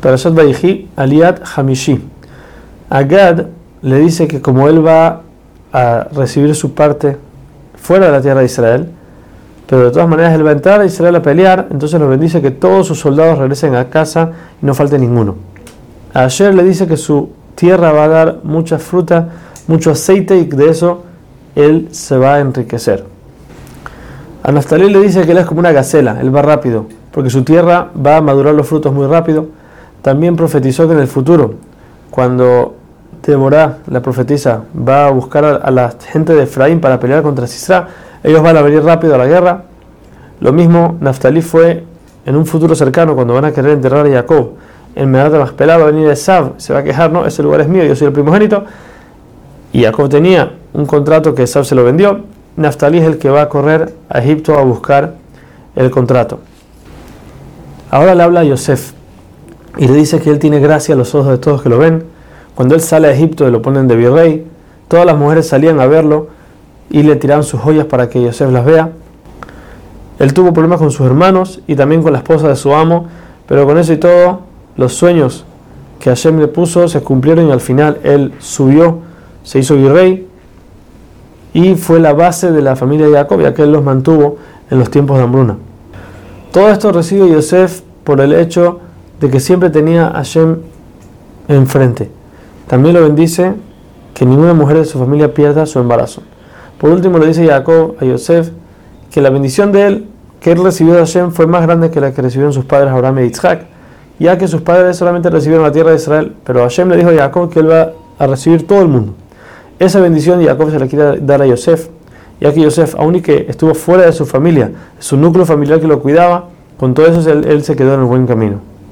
Parashat Vayichi, Aliat Hamishi. A Gad le dice que como él va a recibir su parte fuera de la tierra de Israel, pero de todas maneras él va a entrar a Israel a pelear, entonces nos bendice que todos sus soldados regresen a casa y no falte ninguno. A Asher le dice que su tierra va a dar mucha fruta, mucho aceite y de eso él se va a enriquecer. A Naftali le dice que él es como una gacela, él va rápido, porque su tierra va a madurar los frutos muy rápido. También profetizó que en el futuro, cuando Deborah, la profetisa, va a buscar a, la gente de Efraín para pelear contra Sisra, ellos van a venir rápido a la guerra. Lo mismo Naftali fue en un futuro cercano, cuando van a querer enterrar a Jacob. En Medat más va a venir Esav, se va a quejar, no, ese lugar es mío, yo soy el primogénito. Y Jacob tenía un contrato que Esav se lo vendió. Naftali es el que va a correr a Egipto a buscar el contrato. Ahora le habla a Yosef y le dice que él tiene gracia a los ojos de todos que lo ven. Cuando él sale a Egipto y lo ponen de virrey, todas las mujeres salían a verlo y le tiraban sus joyas para que Yosef las vea. Él tuvo problemas con sus hermanos y también con la esposa de su amo, pero con eso y todo, los sueños que Hashem le puso se cumplieron y al final él subió, se hizo virrey y fue la base de la familia de Jacob, ya que él los mantuvo en los tiempos de hambruna. Todo esto recibe Yosef por el hecho de que siempre tenía a Hashem enfrente. También lo bendice que ninguna mujer de su familia pierda su embarazo. Por último le dice Jacob a Yosef que la bendición de él que él recibió de Hashem fue más grande que la que recibieron sus padres Abraham y Isaac, ya que sus padres solamente recibieron la tierra de Israel, pero Hashem le dijo a Jacob que él va a recibir todo el mundo. Esa bendición Jacob se la quiere dar a Yosef ya que Yosef, aun que estuvo fuera de su familia, su núcleo familiar que lo cuidaba, con todo eso él se quedó en el buen camino.